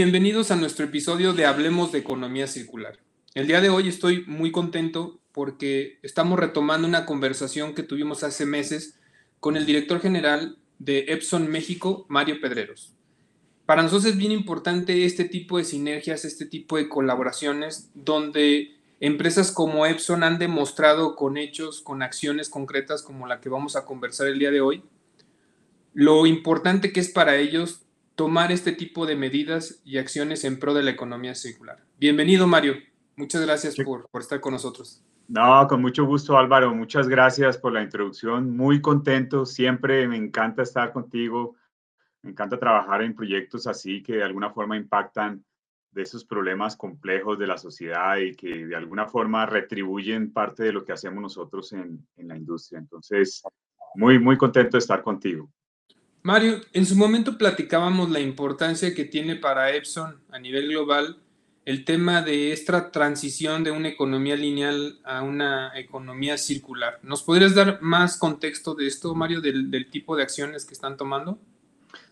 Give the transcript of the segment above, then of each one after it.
Bienvenidos a nuestro episodio de Hablemos de Economía Circular. El día de hoy estoy muy contento porque estamos retomando una conversación que tuvimos hace meses con el director general de Epson México, Mario Pedreros. Para nosotros es bien importante este tipo de sinergias, este tipo de colaboraciones, donde empresas como Epson han demostrado con hechos, con acciones concretas como la que vamos a conversar el día de hoy, lo importante que es para ellos tomar este tipo de medidas y acciones en pro de la economía circular. Bienvenido, Mario. Muchas gracias por, por, estar con nosotros. No, con mucho gusto, Álvaro. Muchas gracias por la introducción. Muy contento. Siempre me encanta estar contigo. Me encanta trabajar en proyectos así que de alguna forma impactan de esos problemas complejos de la sociedad y que de alguna forma retribuyen parte de lo que hacemos nosotros en, en la industria. Entonces, muy, muy contento de estar contigo. Mario, en su momento platicábamos la importancia que tiene para Epson a nivel global el tema de esta transición de una economía lineal a una economía circular. ¿Nos podrías dar más contexto de esto, Mario, del, tipo de acciones que están tomando?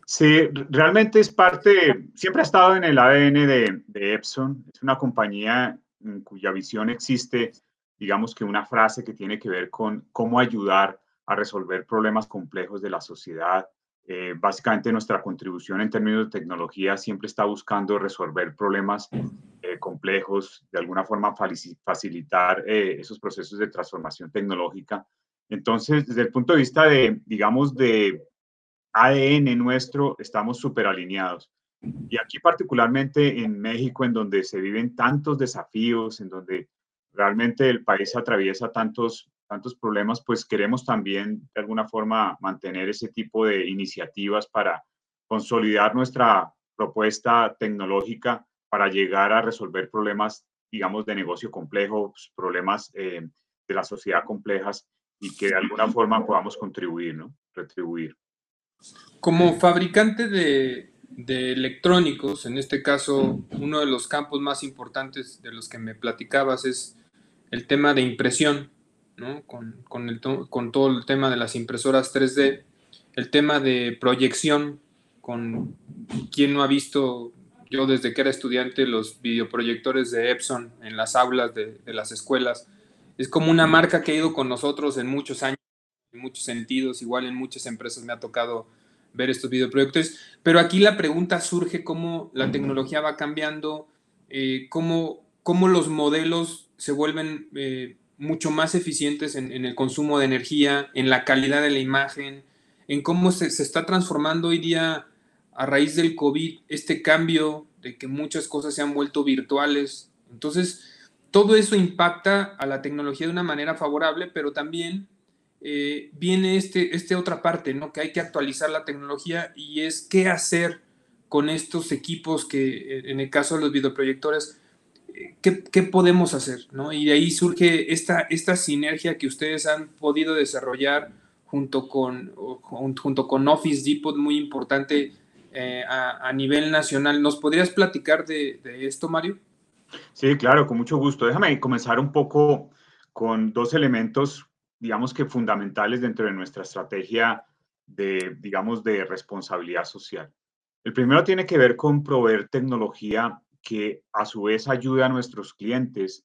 Sí, realmente es parte, siempre ha estado en el ADN de, de Epson. Es una compañía en cuya visión existe, digamos que una frase que tiene que ver con cómo ayudar a resolver problemas complejos de la sociedad eh, básicamente nuestra contribución en términos de tecnología siempre está buscando resolver problemas eh, complejos, de alguna forma facilitar eh, esos procesos de transformación tecnológica. Entonces, desde el punto de vista de, digamos, de ADN nuestro, estamos súper alineados. Y aquí particularmente en México, en donde se viven tantos desafíos, en donde realmente el país atraviesa tantos tantos problemas, pues queremos también de alguna forma mantener ese tipo de iniciativas para consolidar nuestra propuesta tecnológica para llegar a resolver problemas, digamos, de negocio complejos, problemas eh, de la sociedad complejas y que de alguna forma podamos contribuir, ¿no? Retribuir. Como fabricante de, de electrónicos, en este caso, uno de los campos más importantes de los que me platicabas es el tema de impresión. Con, con, todo el tema de las impresoras 3D, el tema de proyección, con quien no ha visto, yo desde que era estudiante, los videoproyectores de Epson en las aulas de, las escuelas, es como una marca que ha ido con nosotros en muchos años, en muchos sentidos, igual en muchas empresas me ha tocado ver estos videoproyectores, pero aquí la pregunta surge cómo la tecnología va cambiando, eh, cómo, cómo, los modelos se vuelven eh, mucho más eficientes en, el consumo de energía, en la calidad de la imagen, en cómo se, está transformando hoy día a raíz del COVID este cambio de que muchas cosas se han vuelto virtuales. Entonces, todo eso impacta a la tecnología de una manera favorable, pero también eh, viene este, este otra parte, ¿no? Que hay que actualizar la tecnología y es qué hacer con estos equipos que, en el caso de los videoproyectores, ¿qué, podemos hacer? ¿no? Y de ahí surge esta, esta sinergia que ustedes han podido desarrollar junto con, junto con Office Depot, muy importante eh, a, nivel nacional. ¿Nos podrías platicar de, esto, Mario? Sí, claro, con mucho gusto. Déjame comenzar un poco con dos elementos, digamos que fundamentales dentro de nuestra estrategia de, digamos, de responsabilidad social. El primero tiene que ver con proveer tecnología que a su vez ayuda a nuestros clientes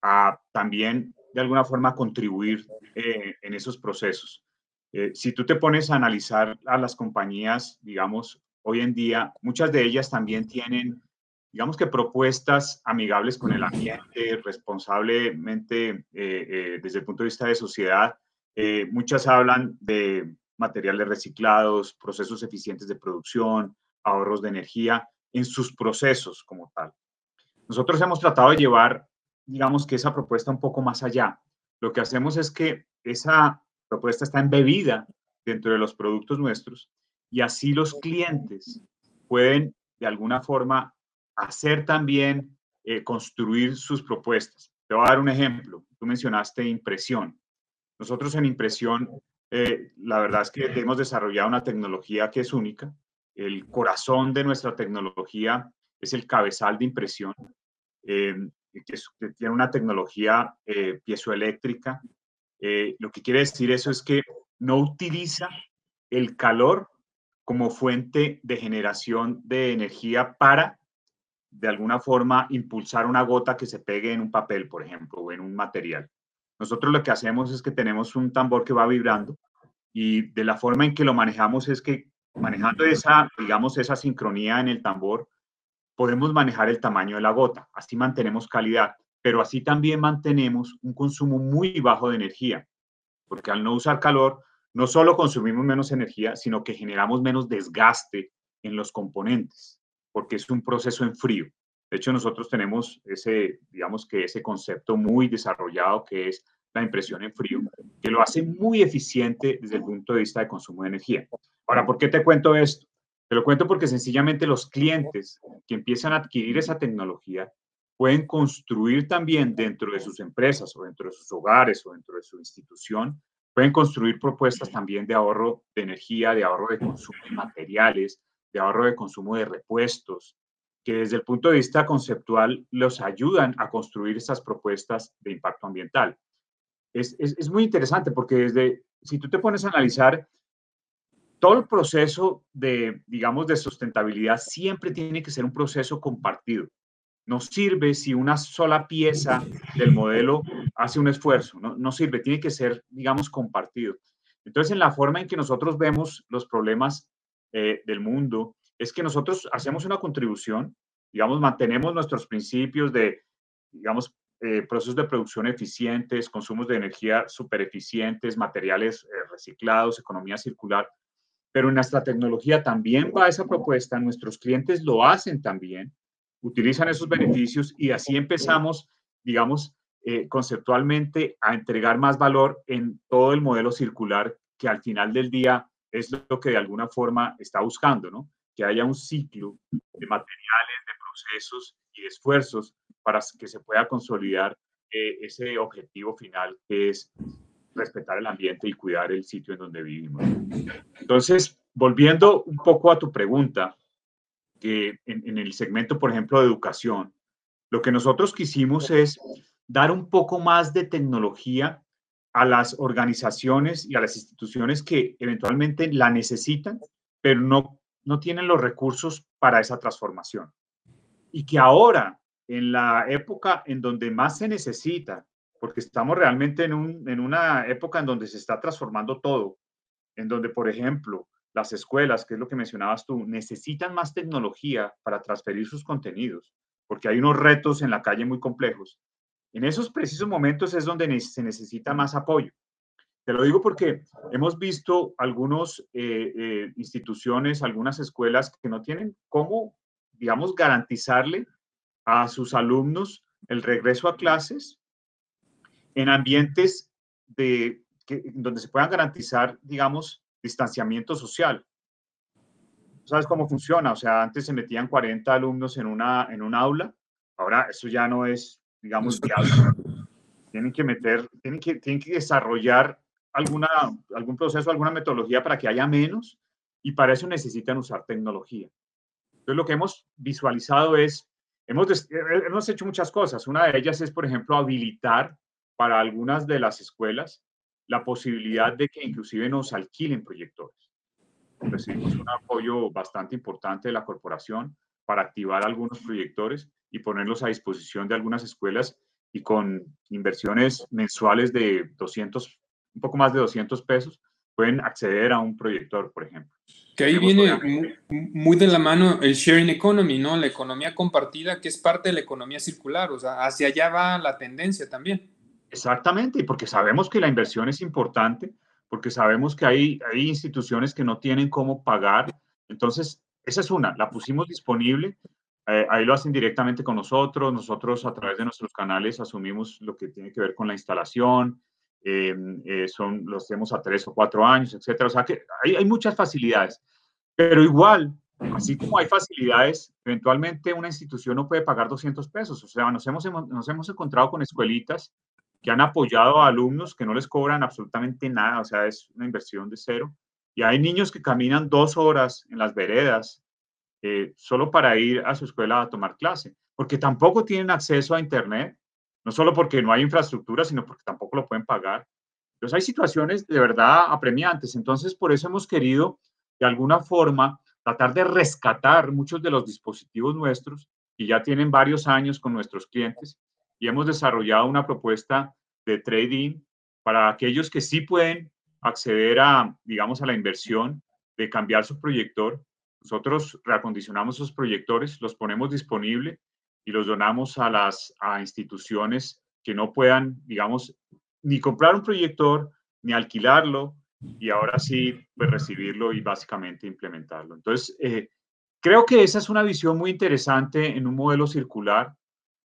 a también de alguna forma contribuir eh, en esos procesos. Eh, si tú te pones a analizar a las compañías, digamos, hoy en día, muchas de ellas también tienen, digamos que propuestas amigables con el ambiente, responsablemente eh, desde el punto de vista de sociedad. muchas hablan de materiales reciclados, procesos eficientes de producción, ahorros de energía, en sus procesos como tal. Nosotros hemos tratado de llevar, digamos que esa propuesta un poco más allá. Lo que hacemos es que esa propuesta está embebida dentro de los productos nuestros y así los clientes pueden de alguna forma hacer también, eh, construir sus propuestas. Te voy a dar un ejemplo. Tú mencionaste impresión. Nosotros en impresión, eh, la verdad es que hemos desarrollado una tecnología que es única, el corazón de nuestra tecnología es el cabezal de impresión, eh, que, tiene una tecnología eh, piezoeléctrica. Eh, lo que quiere decir eso es que no utiliza el calor como fuente de generación de energía para, de alguna forma, impulsar una gota que se pegue en un papel, por ejemplo, o en un material. Nosotros lo que hacemos es que tenemos un tambor que va vibrando y de la forma en que lo manejamos es que manejando esa, digamos, esa sincronía en el tambor, podemos manejar el tamaño de la gota. Así mantenemos calidad, pero así también mantenemos un consumo muy bajo de energía, porque al no usar calor, no solo consumimos menos energía, sino que generamos menos desgaste en los componentes, porque es un proceso en frío. De hecho, nosotros tenemos ese, digamos que ese concepto muy desarrollado que es la impresión en frío, que lo hace muy eficiente desde el punto de vista de consumo de energía. Ahora, ¿por qué te cuento esto? Te lo cuento porque sencillamente los clientes que empiezan a adquirir esa tecnología pueden construir también dentro de sus empresas o dentro de sus hogares o dentro de su institución Pueden construir propuestas también de ahorro de energía, de ahorro de consumo de materiales, de ahorro de consumo de repuestos, que desde el punto de vista conceptual los ayudan a construir estas propuestas de impacto ambiental. Es, es, muy interesante porque desde, si tú te pones a analizar, todo el proceso de, digamos, de sustentabilidad siempre tiene que ser un proceso compartido no sirve si una sola pieza del modelo hace un esfuerzo, no, sirve, tiene que ser, digamos, compartido. Entonces, en la forma en que nosotros vemos los problemas eh, del mundo, es que nosotros hacemos una contribución, digamos, mantenemos nuestros principios de, digamos, eh, procesos de producción eficientes, consumos de energía super eficientes, materiales eh, reciclados, economía circular, pero en nuestra tecnología también va esa propuesta, nuestros clientes lo hacen también, utilizan esos beneficios y así empezamos, digamos, eh, conceptualmente a entregar más valor en todo el modelo circular que al final del día es lo que de alguna forma está buscando, ¿no? Que haya un ciclo de materiales, de procesos y de esfuerzos para que se pueda consolidar eh, ese objetivo final que es respetar el ambiente y cuidar el sitio en donde vivimos. Entonces, volviendo un poco a tu pregunta, que en, el segmento, por ejemplo, de educación, lo que nosotros quisimos es dar un poco más de tecnología a las organizaciones y a las instituciones que eventualmente la necesitan, pero no, no tienen los recursos para esa transformación. Y que ahora, en la época en donde más se necesita, porque estamos realmente en, un, en una época en donde se está transformando todo, en donde, por ejemplo, las escuelas, que es lo que mencionabas tú, necesitan más tecnología para transferir sus contenidos, porque hay unos retos en la calle muy complejos. En esos precisos momentos es donde se necesita más apoyo. Te lo digo porque hemos visto algunas eh, eh, instituciones, algunas escuelas que no tienen cómo, digamos, garantizarle a sus alumnos el regreso a clases en ambientes de, que, donde se puedan garantizar, digamos, distanciamiento social. ¿Sabes cómo funciona? O sea, antes se metían 40 alumnos en una, en un aula, ahora eso ya no es, digamos, viable. Tienen que meter, tienen que, tienen que desarrollar alguna, algún proceso, alguna metodología para que haya menos y para eso necesitan usar tecnología. Entonces, lo que hemos visualizado es, hemos, hemos hecho muchas cosas. Una de ellas es, por ejemplo, habilitar para algunas de las escuelas la posibilidad de que inclusive nos alquilen proyectores. Recibimos un apoyo bastante importante de la corporación para activar algunos proyectores y ponerlos a disposición de algunas escuelas y con inversiones mensuales de 200, un poco más de 200 pesos, pueden acceder a un proyector, por ejemplo. Que ahí viene muy, de la mano el sharing economy, ¿no? La economía compartida, que es parte de la economía circular, o sea, hacia allá va la tendencia también. Exactamente, y porque sabemos que la inversión es importante, porque sabemos que hay, hay instituciones que no tienen cómo pagar. Entonces, esa es una, la pusimos disponible, eh, ahí lo hacen directamente con nosotros, nosotros a través de nuestros canales asumimos lo que tiene que ver con la instalación, eh, eh, son, lo hacemos a tres o cuatro años, etcétera. O sea que hay, hay muchas facilidades, pero igual, así como hay facilidades, eventualmente una institución no puede pagar 200 pesos. O sea, nos hemos, nos hemos encontrado con escuelitas que han apoyado a alumnos que no les cobran absolutamente nada, o sea, es una inversión de cero. Y hay niños que caminan dos horas en las veredas eh, solo para ir a su escuela a tomar clase, porque tampoco tienen acceso a Internet, no solo porque no hay infraestructura, sino porque tampoco lo pueden pagar. Entonces hay situaciones de verdad apremiantes. Entonces, por eso hemos querido de alguna forma, tratar de rescatar muchos de los dispositivos nuestros y ya tienen varios años con nuestros clientes y hemos desarrollado una propuesta de trading para aquellos que sí pueden acceder a, digamos, a la inversión de cambiar su proyector. Nosotros reacondicionamos esos proyectores, los ponemos disponible y los donamos a las a instituciones que no puedan, digamos, ni comprar un proyector, ni alquilarlo, y ahora sí, pues recibirlo y básicamente implementarlo. Entonces, eh, creo que esa es una visión muy interesante en un modelo circular.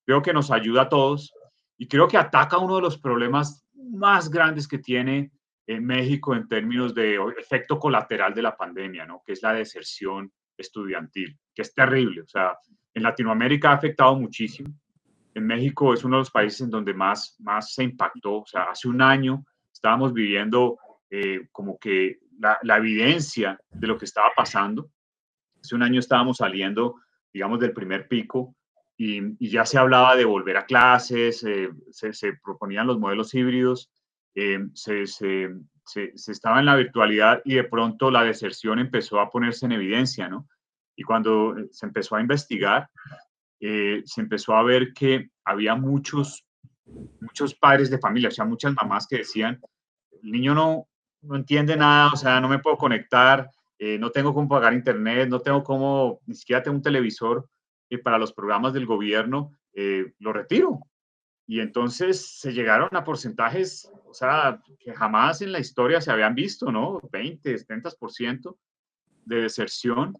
Creo que nos ayuda a todos y creo que ataca uno de los problemas más grandes que tiene en México en términos de efecto colateral de la pandemia, ¿no? Que es la deserción estudiantil, que es terrible. O sea, en Latinoamérica ha afectado muchísimo. En México es uno de los países en donde más, más se impactó. O sea, hace un año estábamos viviendo eh, como que la, evidencia de lo que estaba pasando. Hace un año estábamos saliendo, digamos, del primer pico y, ya se hablaba de volver a clases, eh, se, proponían los modelos híbridos, eh, se, se, se, estaba en la virtualidad y de pronto la deserción empezó a ponerse en evidencia, ¿no? Y cuando se empezó a investigar, eh, se empezó a ver que había muchos, muchos padres de familia, o sea, muchas mamás que decían, el niño no, no entiende nada, o sea, no me puedo conectar, eh, no tengo cómo pagar internet, no tengo cómo, ni siquiera tengo un televisor y para los programas del gobierno, eh, lo retiro. Y entonces se llegaron a porcentajes, o sea, que jamás en la historia se habían visto, ¿no? 20, 70% de deserción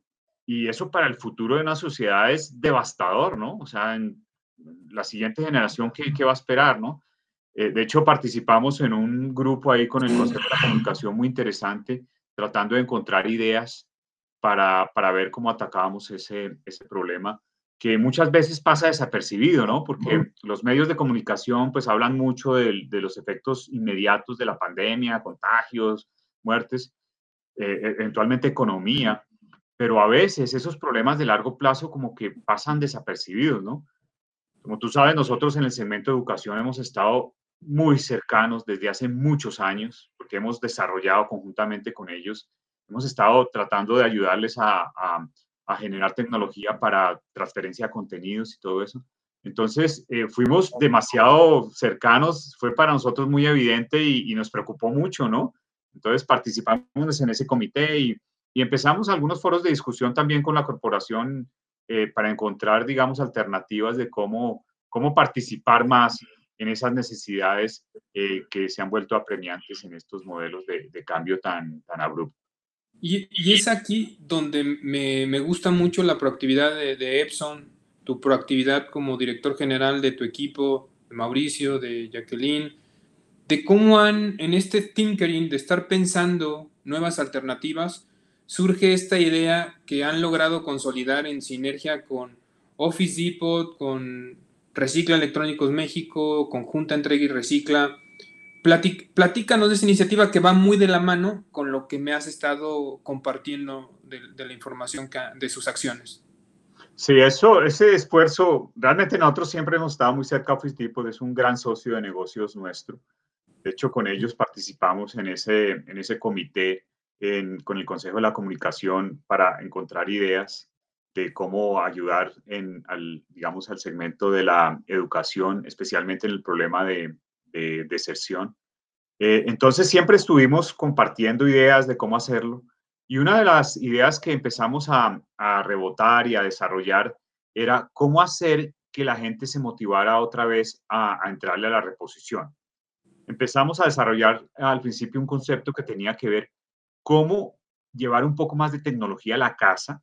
y eso para el futuro de una sociedad es devastador, ¿no? O sea, en la siguiente generación, ¿qué, qué va a esperar, no? Eh, de hecho, participamos en un grupo ahí con el Consejo de la Comunicación muy interesante, tratando de encontrar ideas para, para ver cómo atacábamos ese, ese problema que muchas veces pasa desapercibido, ¿no? Porque los medios de comunicación pues hablan mucho de, de los efectos inmediatos de la pandemia, contagios, muertes, eh, e, eventualmente economía, pero a veces esos problemas de largo plazo como que pasan desapercibidos, ¿no? Como tú sabes, nosotros en el segmento de educación hemos estado muy cercanos desde hace muchos años, porque hemos desarrollado conjuntamente con ellos, hemos estado tratando de ayudarles a, generar tecnología para transferencia de contenidos y todo eso. Entonces, eh, fuimos demasiado cercanos, fue para nosotros muy evidente y, y, nos preocupó mucho, ¿no? Entonces, participamos en ese comité y y empezamos algunos foros de discusión también con la corporación eh, para encontrar, digamos, alternativas de cómo, cómo participar más en esas necesidades eh, que se han vuelto apremiantes en estos modelos de, de cambio tan, tan abrupto. Y, y, es aquí donde me, me, gusta mucho la proactividad de, de, Epson, tu proactividad como director general de tu equipo, de Mauricio, de Jacqueline, de cómo han en este tinkering, de estar pensando nuevas alternativas, surge esta idea que han logrado consolidar en sinergia con Office Depot, con Recicla Electrónicos México, Conjunta Entrega y Recicla. platícanos de esa iniciativa que va muy de la mano con lo que me has estado compartiendo de, de la información que, de sus acciones. Sí, eso, ese esfuerzo, realmente nosotros siempre hemos estado muy cerca de Office Depot, es un gran socio de negocios nuestro. De hecho, con ellos participamos en ese, en ese comité con el Consejo de la Comunicación para encontrar ideas de cómo ayudar en, al, digamos, al segmento de la educación, especialmente en el problema de, deserción. Eh, entonces siempre estuvimos compartiendo ideas de cómo hacerlo y una de las ideas que empezamos a, rebotar y a desarrollar era cómo hacer que la gente se motivara otra vez a entrarle a la reposición. Empezamos a desarrollar al principio un concepto que tenía que ver cómo llevar un poco más de tecnología a la casa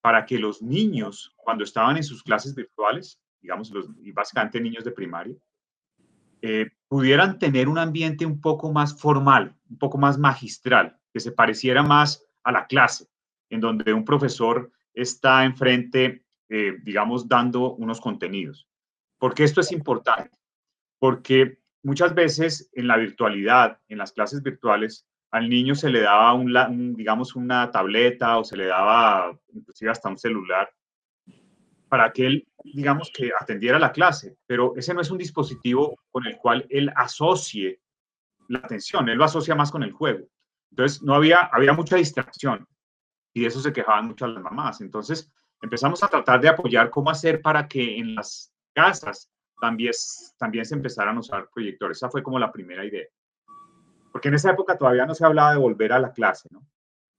para que los niños, cuando estaban en sus clases virtuales, digamos, los, y básicamente niños de primaria, eh, pudieran tener un ambiente un poco más formal, un poco más magistral, que se pareciera más a la clase, en donde un profesor está enfrente, eh, digamos, dando unos contenidos. ¿Por qué esto es importante? Porque muchas veces en la virtualidad, en las clases virtuales, al niño se le daba una tableta o se le daba inclusive hasta un celular para que él, digamos, que atendiera la clase, pero ese no es un dispositivo con el cual él asocie la atención, él lo asocia más con el juego. Entonces, no había, había mucha distracción. y de eso se quejaban mucho las mamás. Entonces empezamos a tratar de apoyar cómo hacer para que en las casas también, también se empezaran a usar proyectores. Esa fue como la primera idea. Porque en esa época todavía no se hablaba de volver a la clase, ¿no?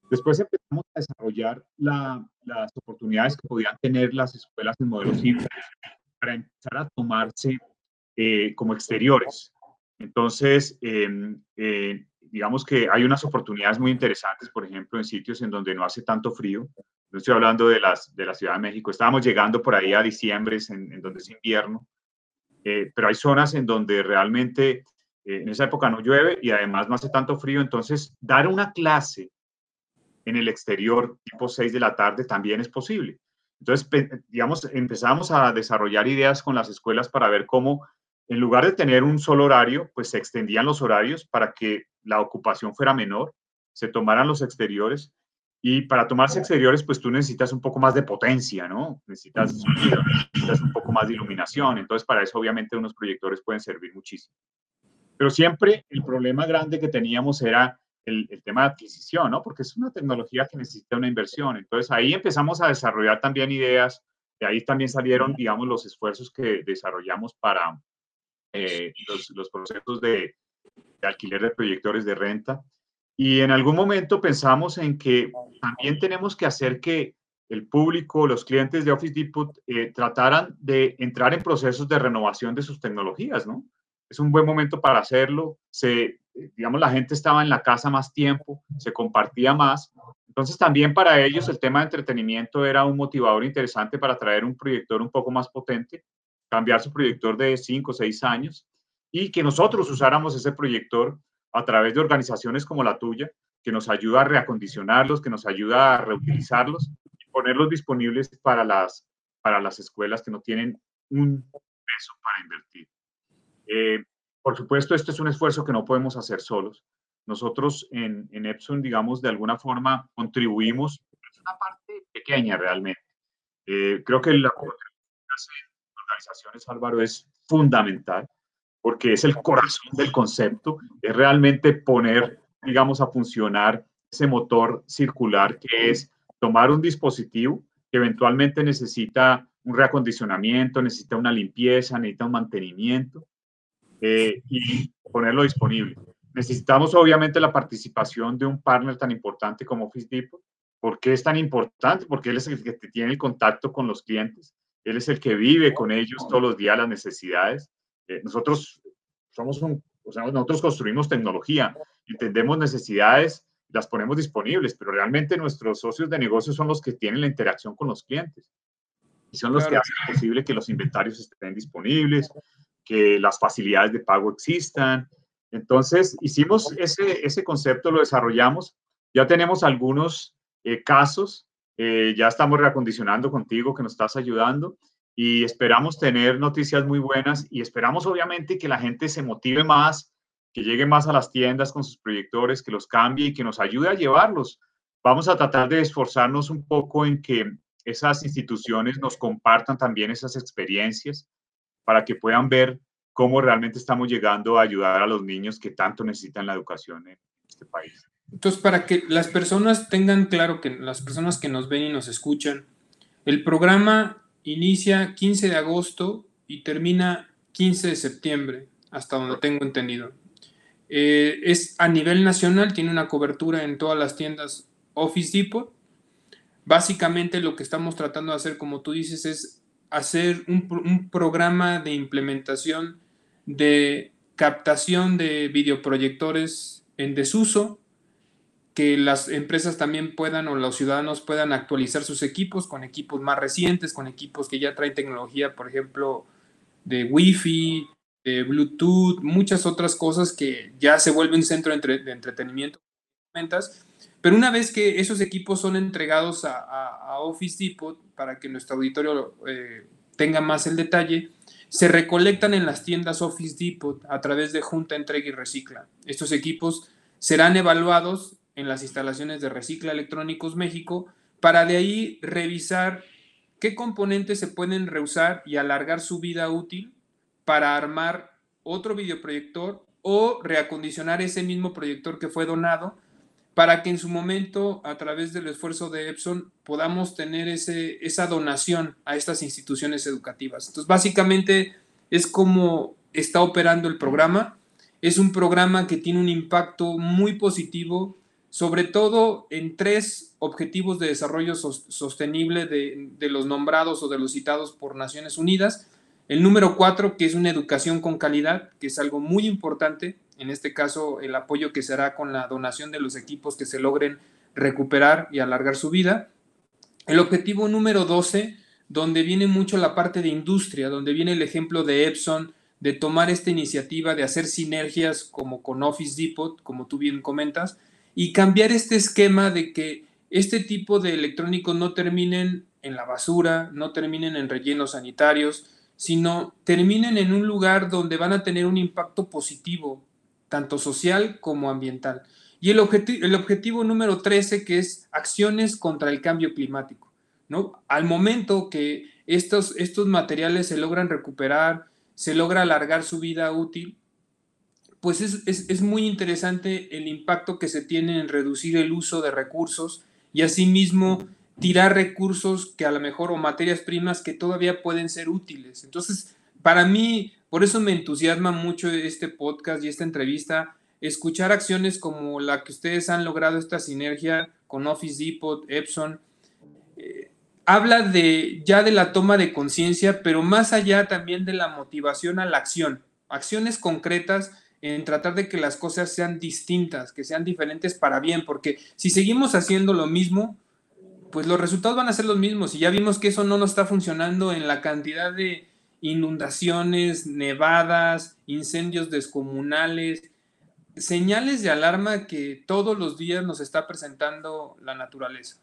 Después empezamos a desarrollar las oportunidades que podían tener las escuelas en modelos híbridos para empezar a tomarse eh, como exteriores. Entonces, em, eh, digamos que hay unas oportunidades muy interesantes, por ejemplo, en sitios en donde no hace tanto frío. No estoy hablando de, las, de la Ciudad de México. Estábamos llegando por ahí a diciembre, en, donde es invierno, eh, pero hay zonas en donde realmente en esa época no llueve y además no hace tanto frío. Entonces, dar una clase en el exterior tipo 6 de la tarde también es posible. Entonces, digamos, empezamos a desarrollar ideas con las escuelas para ver cómo, en lugar de tener un solo horario, pues se extendían los horarios para que la ocupación fuera menor, se tomaran los exteriores. Y para tomarse exteriores, pues tú necesitas un poco más de potencia, ¿no? Necesitas necesitas un poco más de iluminación. Entonces, para eso, obviamente, unos proyectores pueden servir muchísimo. Pero siempre el problema grande que teníamos era el, tema de adquisición, ¿no? Porque es una tecnología que necesita una inversión. Entonces ahí empezamos a desarrollar también ideas, de ahí también salieron, digamos, los esfuerzos que desarrollamos para eh, los, procesos de, alquiler de proyectores de renta. Y en algún momento pensamos en que también tenemos que hacer que el público, los clientes de Office Depot eh, trataran de entrar en procesos de renovación de sus tecnologías, ¿no? Es un buen momento para hacerlo. Se digamos, la gente estaba en la casa más tiempo, se compartía más. Entonces también para ellos el tema de entretenimiento era un motivador interesante para traer un proyector un poco más potente, cambiar su proyector de 5 o 6 años y que nosotros usáramos ese proyector a través de organizaciones como la tuya, que nos ayuda a reacondicionarlos, que nos ayuda a reutilizarlos y ponerlos disponibles para las, para las escuelas que no tienen un peso para invertir. Eh, por supuesto, esto es un esfuerzo que no podemos hacer solos. Nosotros en, en Epson, digamos, de alguna forma contribuimos, es una parte pequeña realmente. Eh, creo que la colaboración de organizaciones, Álvaro, es fundamental porque es el corazón del concepto, es realmente poner, digamos, a funcionar ese motor circular que es tomar un dispositivo que eventualmente necesita un reacondicionamiento, necesita una limpieza, necesita un mantenimiento, eh, y ponerlo disponible. Necesitamos obviamente la participación de un partner tan importante como Office Depot. ¿Por qué es tan importante? Porque él es el que tiene el contacto con los clientes, él es el que vive con ellos todos los días las necesidades. Eh, nosotros somos un, o sea, nosotros construimos tecnología, entendemos necesidades, las ponemos disponibles, pero realmente nuestros socios de negocio son los que tienen la interacción con los clientes y son los que hacen posible que los inventarios estén disponibles, que las facilidades de pago existan. Entonces, hicimos ese, ese concepto, lo desarrollamos. Ya tenemos algunos eh, casos, eh, ya estamos reacondicionando contigo, que nos estás ayudando y esperamos tener noticias muy buenas y esperamos obviamente que la gente se motive más, que llegue más a las tiendas con sus proyectores, que los cambie y que nos ayude a llevarlos. Vamos a tratar de esforzarnos un poco en que esas instituciones nos compartan también esas experiencias para que puedan ver cómo realmente estamos llegando a ayudar a los niños que tanto necesitan la educación en este país. Entonces, para que las personas tengan claro que las personas que nos ven y nos escuchan, el programa inicia 15 de agosto y termina 15 de septiembre, hasta donde tengo entendido. Eh, es a nivel nacional, tiene una cobertura en todas las tiendas Office Depot. Básicamente lo que estamos tratando de hacer, como tú dices, es hacer un, programa de implementación de captación de videoproyectores en desuso, que las empresas también puedan o los ciudadanos puedan actualizar sus equipos con equipos más recientes, con equipos que ya traen tecnología, por ejemplo, de Wi-Fi, de Bluetooth, muchas otras cosas que ya se vuelven un centro de, de entretenimiento. Pero una vez que esos equipos son entregados a, Office Depot para que nuestro auditorio eh, tenga más el detalle, se recolectan en las tiendas Office Depot a través de Junta Entrega y Recicla. Estos equipos serán evaluados en las instalaciones de Recicla Electrónicos México para de ahí revisar qué componentes se pueden reusar y alargar su vida útil para armar otro videoproyector o reacondicionar ese mismo proyector que fue donado para que en su momento, a través del esfuerzo de Epson, podamos tener ese, esa donación a estas instituciones educativas. Entonces, básicamente es como está operando el programa. Es un programa que tiene un impacto muy positivo, sobre todo en tres objetivos de desarrollo sostenible de, de los nombrados o de los citados por Naciones Unidas. El número cuatro, que es una educación con calidad, que es algo muy importante en este caso el apoyo que será con la donación de los equipos que se logren recuperar y alargar su vida. El objetivo número 12, donde viene mucho la parte de industria, donde viene el ejemplo de Epson, de tomar esta iniciativa de hacer sinergias como con Office Depot, como tú bien comentas, y cambiar este esquema de que este tipo de electrónicos no terminen en la basura, no terminen en rellenos sanitarios, sino terminen en un lugar donde van a tener un impacto positivo tanto social como ambiental. Y el, el objetivo número 13, que es acciones contra el cambio climático. ¿no? Al momento que estos, estos materiales se logran recuperar, se logra alargar su vida útil, pues es, muy interesante el impacto que se tiene en reducir el uso de recursos y asimismo tirar recursos que a lo mejor o materias primas que todavía pueden ser útiles. Entonces, para mí, por eso me entusiasma mucho este podcast y esta entrevista, escuchar acciones como la que ustedes han logrado esta sinergia con Office Depot, Epson. Eh, habla de ya de la toma de conciencia, pero más allá también de la motivación a la acción, acciones concretas en tratar de que las cosas sean distintas, que sean diferentes para bien, porque si seguimos haciendo lo mismo, pues los resultados van a ser los mismos y ya vimos que eso no nos está funcionando en la cantidad de inundaciones, nevadas, incendios descomunales, señales de alarma que todos los días nos está presentando la naturaleza.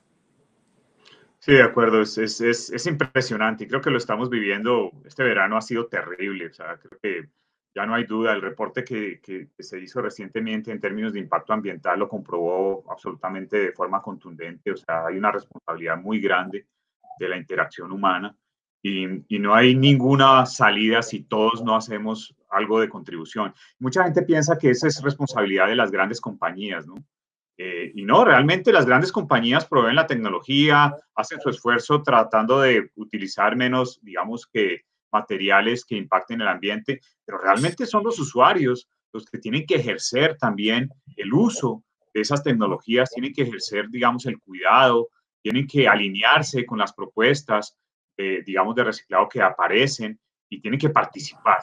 Sí, de acuerdo, es, es, es, impresionante y creo que lo estamos viviendo, este verano ha sido terrible, o sea, creo que ya no hay duda, el reporte que, que, que, se hizo recientemente en términos de impacto ambiental lo comprobó absolutamente de forma contundente, o sea, hay una responsabilidad muy grande de la interacción humana y, no hay ninguna salida si todos no hacemos algo de contribución. Mucha gente piensa que esa es responsabilidad de las grandes compañías, ¿no? Eh, y no, realmente las grandes compañías proveen la tecnología, hacen su esfuerzo tratando de utilizar menos, digamos que, materiales que impacten el ambiente, pero realmente son los usuarios los que tienen que ejercer también el uso de esas tecnologías, tienen que ejercer, digamos, el cuidado, tienen que alinearse con las propuestas, digamos, de reciclado que aparecen y tienen que participar.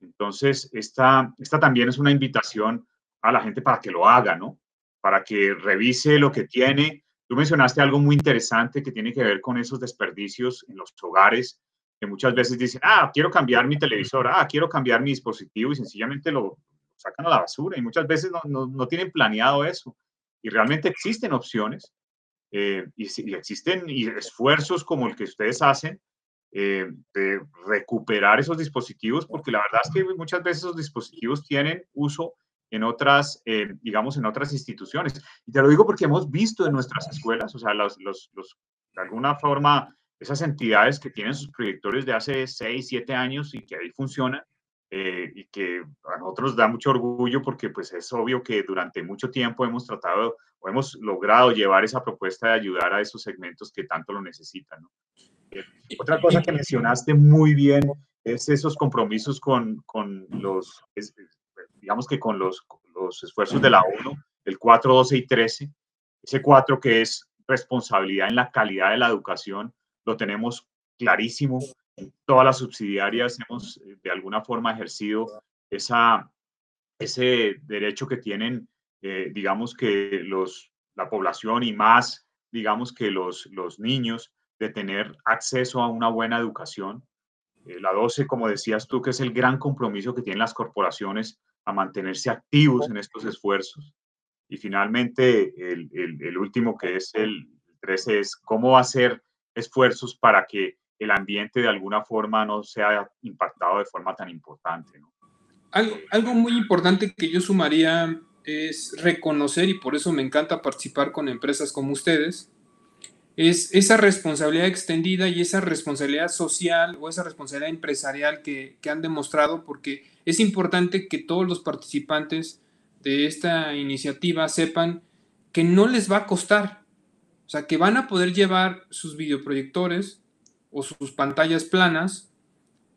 Entonces, esta, esta también es una invitación a la gente para que lo haga, ¿no? Para que revise lo que tiene. Tú mencionaste algo muy interesante que tiene que ver con esos desperdicios en los hogares, que muchas veces dicen, ah, quiero cambiar mi televisor, ah, quiero cambiar mi dispositivo y sencillamente lo sacan a la basura y muchas veces no, no, no tienen planeado eso. Y realmente existen opciones eh, y, existen esfuerzos como el que ustedes hacen eh, de recuperar esos dispositivos, porque la verdad es que muchas veces esos dispositivos tienen uso en otras, eh, digamos, en otras instituciones. Y te lo digo porque hemos visto en nuestras escuelas, o sea, los, los, de alguna forma, esas entidades que tienen sus proyectores de hace 6, 7 años y que ahí funcionan, eh, y que a nosotros da mucho orgullo porque pues es obvio que durante mucho tiempo hemos tratado o hemos logrado llevar esa propuesta de ayudar a esos segmentos que tanto lo necesitan. Eh, otra cosa que mencionaste muy bien es esos compromisos con, con los, digamos que con los, los esfuerzos de la ONU, el 4, 12 y 13. Ese 4 que es responsabilidad en la calidad de la educación, lo tenemos clarísimo todas las subsidiarias hemos eh, de alguna forma ejercido esa, ese derecho que tienen, eh, digamos que los, la población y más, digamos que los, los niños, de tener acceso a una buena educación. Eh, la 12, como decías tú, que es el gran compromiso que tienen las corporaciones a mantenerse activos en estos esfuerzos. Y finalmente, el, el, último, que es el 13, es cómo hacer esfuerzos para que el ambiente de alguna forma no sea impactado de forma tan importante. Algo, algo muy importante que yo sumaría es reconocer, y por eso me encanta participar con empresas como ustedes, es esa responsabilidad extendida y esa responsabilidad social o esa responsabilidad empresarial que, que, han demostrado, porque es importante que todos los participantes de esta iniciativa sepan que no les va a costar. O sea, que van a poder llevar sus videoproyectores o sus pantallas planas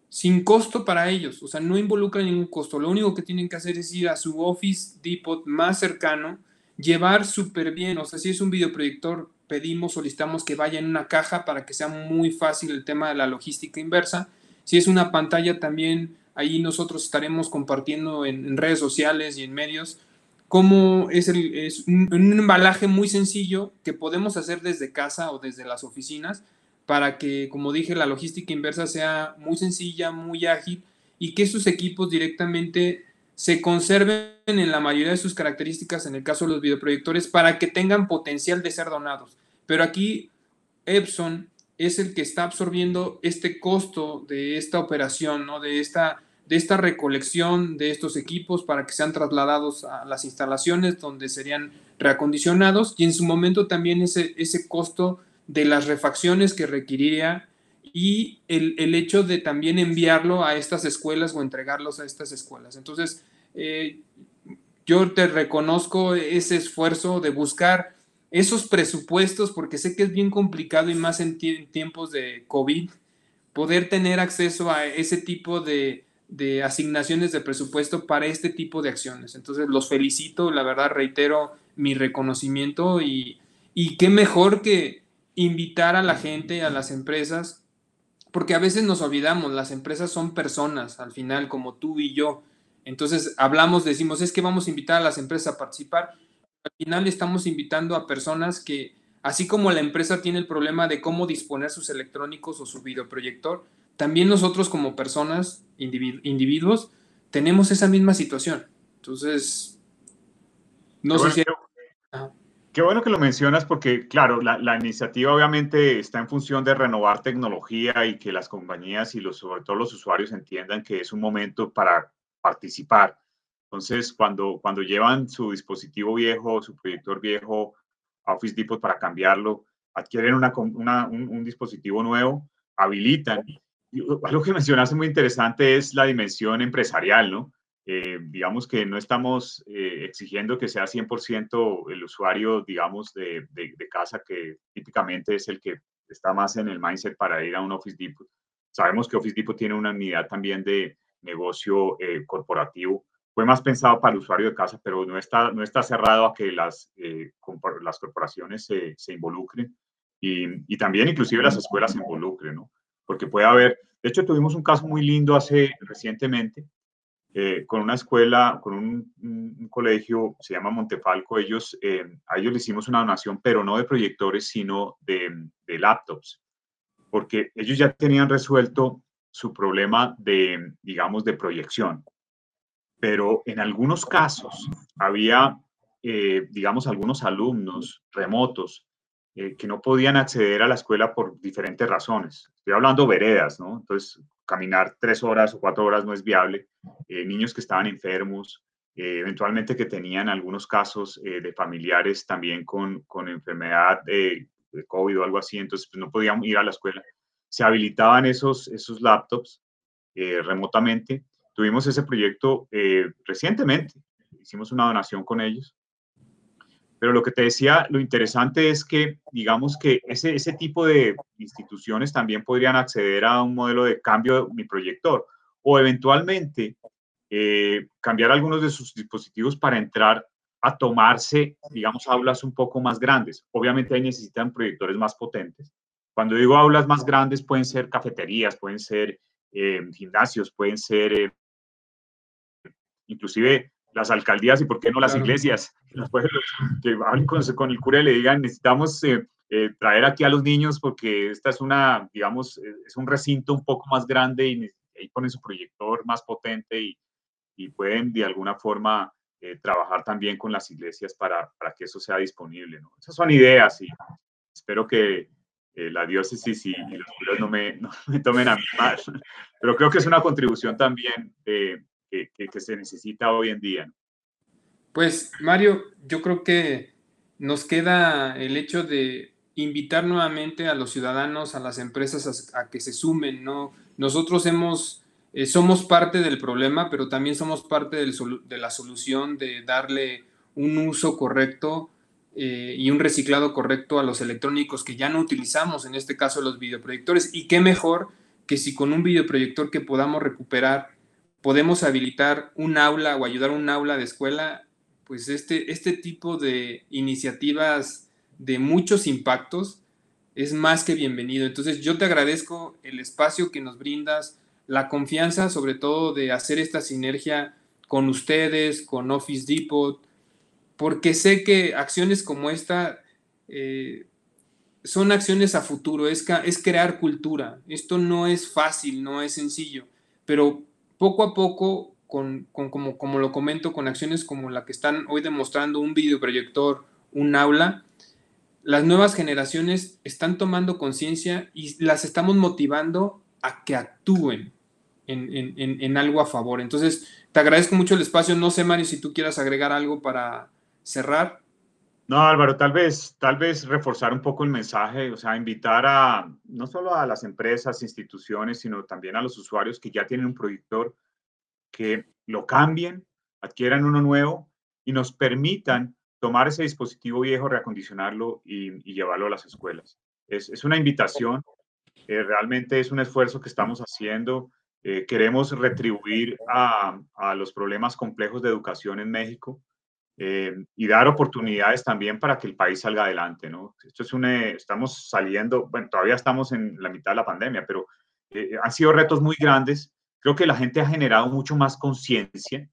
sin costo para ellos. O sea, no involucra ningún costo. Lo único que tienen que hacer es ir a su Office Depot más cercano, llevar súper bien. O sea, si es un videoproyector, pedimos, solicitamos que vaya en una caja para que sea muy fácil el tema de la logística inversa. Si es una pantalla, también ahí nosotros estaremos compartiendo en, redes sociales y en medios cómo es, el, es un, embalaje muy sencillo que podemos hacer desde casa o desde las oficinas para que, como dije, la logística inversa sea muy sencilla, muy ágil y que esos equipos directamente se conserven en la mayoría de sus características, en el caso de los videoproyectores, para que tengan potencial de ser donados. Pero aquí Epson es el que está absorbiendo este costo de esta operación, ¿no? de, esta, de esta recolección de estos equipos para que sean trasladados a las instalaciones donde serían reacondicionados y en su momento también ese, ese costo de las refacciones que requeriría y el, hecho de también enviarlo a estas escuelas o entregarlos a estas escuelas. Entonces, eh, yo te reconozco ese esfuerzo de buscar esos presupuestos, porque sé que es bien complicado y más en tiempos de COVID, poder tener acceso a ese tipo de, de asignaciones de presupuesto para este tipo de acciones. Entonces, los felicito, la verdad, reitero mi reconocimiento y, y qué mejor que invitar a la gente, a las empresas, porque a veces nos olvidamos, las empresas son personas, al final, como tú y yo. Entonces, hablamos, decimos, es que vamos a invitar a las empresas a participar. Al final estamos invitando a personas que, así como la empresa tiene el problema de cómo disponer sus electrónicos o su videoproyector, también nosotros como personas, individuos, tenemos esa misma situación. Entonces, no sé si... Qué bueno que lo mencionas porque, claro, la, iniciativa obviamente está en función de renovar tecnología y que las compañías y los, sobre todo los usuarios entiendan que es un momento para participar. Entonces, cuando, cuando llevan su dispositivo viejo, su proyector viejo a Office Depot para cambiarlo, adquieren una, un, dispositivo nuevo, habilitan. Y algo que mencionaste muy interesante es la dimensión empresarial, ¿no? Eh, digamos que no estamos eh, exigiendo que sea 100% el usuario, digamos, de, de, casa, que típicamente es el que está más en el mindset para ir a un Office Depot. Sabemos que Office Depot tiene una unidad también de negocio eh, corporativo. Fue más pensado para el usuario de casa, pero no está, no está cerrado a que las, las corporaciones se, se involucren y, y, también inclusive las escuelas se involucren, ¿no? Porque puede haber, de hecho tuvimos un caso muy lindo hace recientemente eh, con una escuela, con un, colegio, se llama Montefalco, ellos, eh, a ellos le hicimos una donación, pero no de proyectores, sino de, laptops, porque ellos ya tenían resuelto su problema de, digamos, de proyección. Pero en algunos casos había, eh, digamos, algunos alumnos remotos que no podían acceder a la escuela por diferentes razones. Estoy hablando veredas, ¿no? Entonces, caminar tres horas o cuatro horas no es viable, eh, niños que estaban enfermos, eh, eventualmente que tenían algunos casos eh, de familiares también con, con enfermedad de, COVID o algo así, entonces pues, no podían ir a la escuela. Se habilitaban esos, esos laptops remotamente. Tuvimos ese proyecto recientemente, hicimos una donación con ellos pero lo que te decía, lo interesante es que, digamos que ese, ese tipo de instituciones también podrían acceder a un modelo de cambio de mi proyector o eventualmente eh, cambiar algunos de sus dispositivos para entrar a tomarse, digamos, aulas un poco más grandes. Obviamente ahí necesitan proyectores más potentes. Cuando digo aulas más grandes, pueden ser cafeterías, pueden ser eh, gimnasios, pueden ser eh, inclusive las alcaldías y por qué no las iglesias, que hablen con, con, el cura y le digan, necesitamos eh, eh, traer aquí a los niños porque esta es una, digamos, es un recinto un poco más grande y ahí ponen su proyector más potente y, y pueden de alguna forma eh, trabajar también con las iglesias para, para, que eso sea disponible. ¿no? Esas son ideas y espero que la diócesis y, los curas no me, no me tomen a mí mal, pero creo que es una contribución también de que, se necesita hoy en día. Pues Mario, yo creo que nos queda el hecho de invitar nuevamente a los ciudadanos, a las empresas a, que se sumen, ¿no? Nosotros hemos, eh, somos parte del problema, pero también somos parte de la solución de darle un uso correcto eh, y un reciclado correcto a los electrónicos que ya no utilizamos, en este caso los videoproyectores. Y qué mejor que si con un videoproyector que podamos recuperar podemos habilitar un aula o ayudar a un aula de escuela, pues este, este tipo de iniciativas de muchos impactos es más que bienvenido. Entonces yo te agradezco el espacio que nos brindas, la confianza sobre todo de hacer esta sinergia con ustedes, con Office Depot, porque sé que acciones como esta eh, son acciones a futuro, es, es crear cultura. Esto no es fácil, no es sencillo, pero poco a poco, con, como, lo comento, con acciones como la que están hoy demostrando un videoproyector, un aula, las nuevas generaciones están tomando conciencia y las estamos motivando a que actúen en, algo a favor. Entonces, te agradezco mucho el espacio. No sé, Mario, si tú quieras agregar algo para cerrar. No, Álvaro, tal vez, tal vez reforzar un poco el mensaje, o sea, invitar a no solo a las empresas, instituciones, sino también a los usuarios que ya tienen un proyector, que lo cambien, adquieran uno nuevo y nos permitan tomar ese dispositivo viejo, reacondicionarlo y, llevarlo a las escuelas. Es, una invitación, eh, realmente es un esfuerzo que estamos haciendo. Eh, queremos retribuir a, a los problemas complejos de educación en México eh, y dar oportunidades también para que el país salga adelante, ¿no? Esto es un, estamos saliendo, bueno, todavía estamos en la mitad de la pandemia, pero eh, han sido retos muy grandes. Creo que la gente ha generado mucho más conciencia.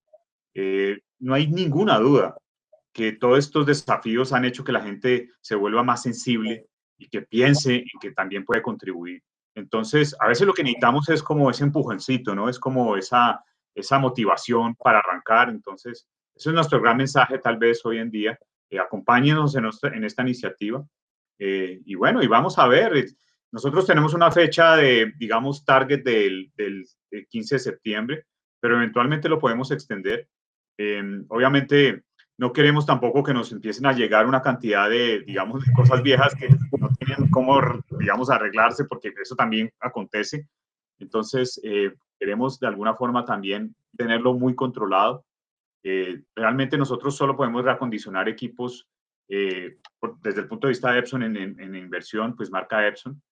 Eh, no hay ninguna duda que todos estos desafíos han hecho que la gente se vuelva más sensible y que piense en que también puede contribuir. Entonces, a veces lo que necesitamos es como ese empujoncito, ¿no? Es como esa, esa motivación para arrancar. Entonces, ese es nuestro gran mensaje tal vez hoy en día. Eh, acompáñenos en, esta iniciativa. Eh, y bueno, y vamos a ver. Eh, nosotros tenemos una fecha de, digamos, target del, del, 15 de septiembre, pero eventualmente lo podemos extender. Em, obviamente, no queremos tampoco que nos empiecen a llegar una cantidad de, digamos, cosas viejas que no tienen cómo, digamos, arreglarse, porque eso también acontece. Entonces, queremos de alguna forma también tenerlo muy controlado eh, realmente nosotros solo podemos reacondicionar equipos eh, desde el punto de vista de Epson en, inversión, pues marca Epson.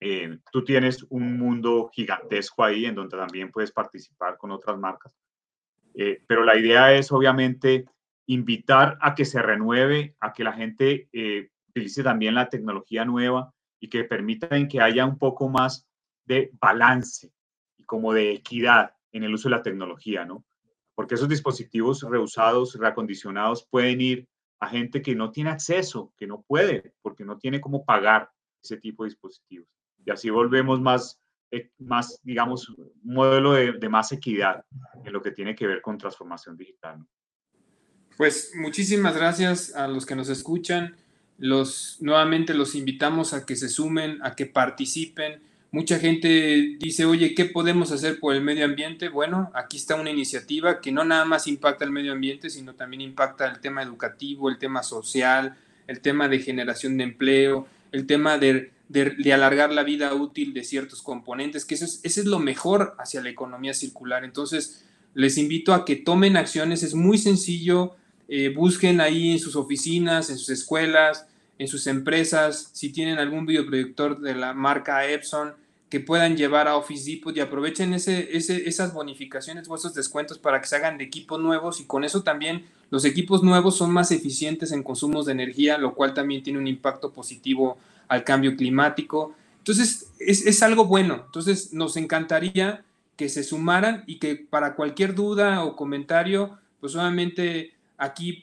Eh, tú tienes un mundo gigantesco ahí en donde también puedes participar con otras marcas. pero la idea es obviamente invitar a que se renueve, a que la gente utilice también la tecnología nueva y que permitan que haya un poco más de balance y como de equidad en el uso de la tecnología, ¿no? Porque esos dispositivos reusados, reacondicionados, pueden ir a gente que no tiene acceso, que no puede, porque no tiene cómo pagar ese tipo de dispositivos. Y así volvemos más, eh, más digamos, un modelo de, más equidad en lo que tiene que ver con transformación digital. Pues muchísimas gracias a los que nos escuchan. Los, nuevamente los invitamos a que se sumen, a que participen Mucha gente dice, oye, ¿qué podemos hacer por el medio ambiente? Bueno, aquí está una iniciativa que no nada más impacta el medio ambiente, sino también impacta el tema educativo, el tema social, el tema de generación de empleo, el tema de, alargar la vida útil de ciertos componentes, que eso es, es lo mejor hacia la economía circular. Entonces, les invito a que tomen acciones, es muy sencillo, eh, busquen ahí en sus oficinas, en sus escuelas, en sus empresas, si tienen algún videoproyector de la marca Epson, que puedan llevar a Office Depot y aprovechen esas bonificaciones o esos descuentos para que se hagan de equipos nuevos y con eso también los equipos nuevos son más eficientes en consumos de energía, lo cual también tiene un impacto positivo al cambio climático. Entonces, es, es algo bueno. Entonces, nos encantaría que se sumaran y que para cualquier duda o comentario, pues obviamente aquí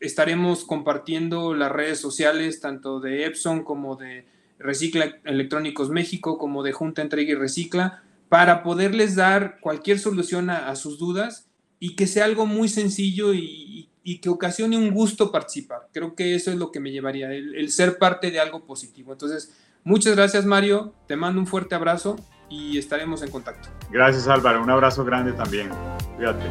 estaremos compartiendo las redes sociales, tanto de Epson como de Recicla Electrónicos México como de Junta Entrega y Recicla para poderles dar cualquier solución a, sus dudas y que sea algo muy sencillo y, que ocasione un gusto participar. Creo que eso es lo que me llevaría, el, ser parte de algo positivo. Entonces, muchas gracias Mario, te mando un fuerte abrazo y estaremos en contacto. Gracias Álvaro, un abrazo grande también. Cuídate.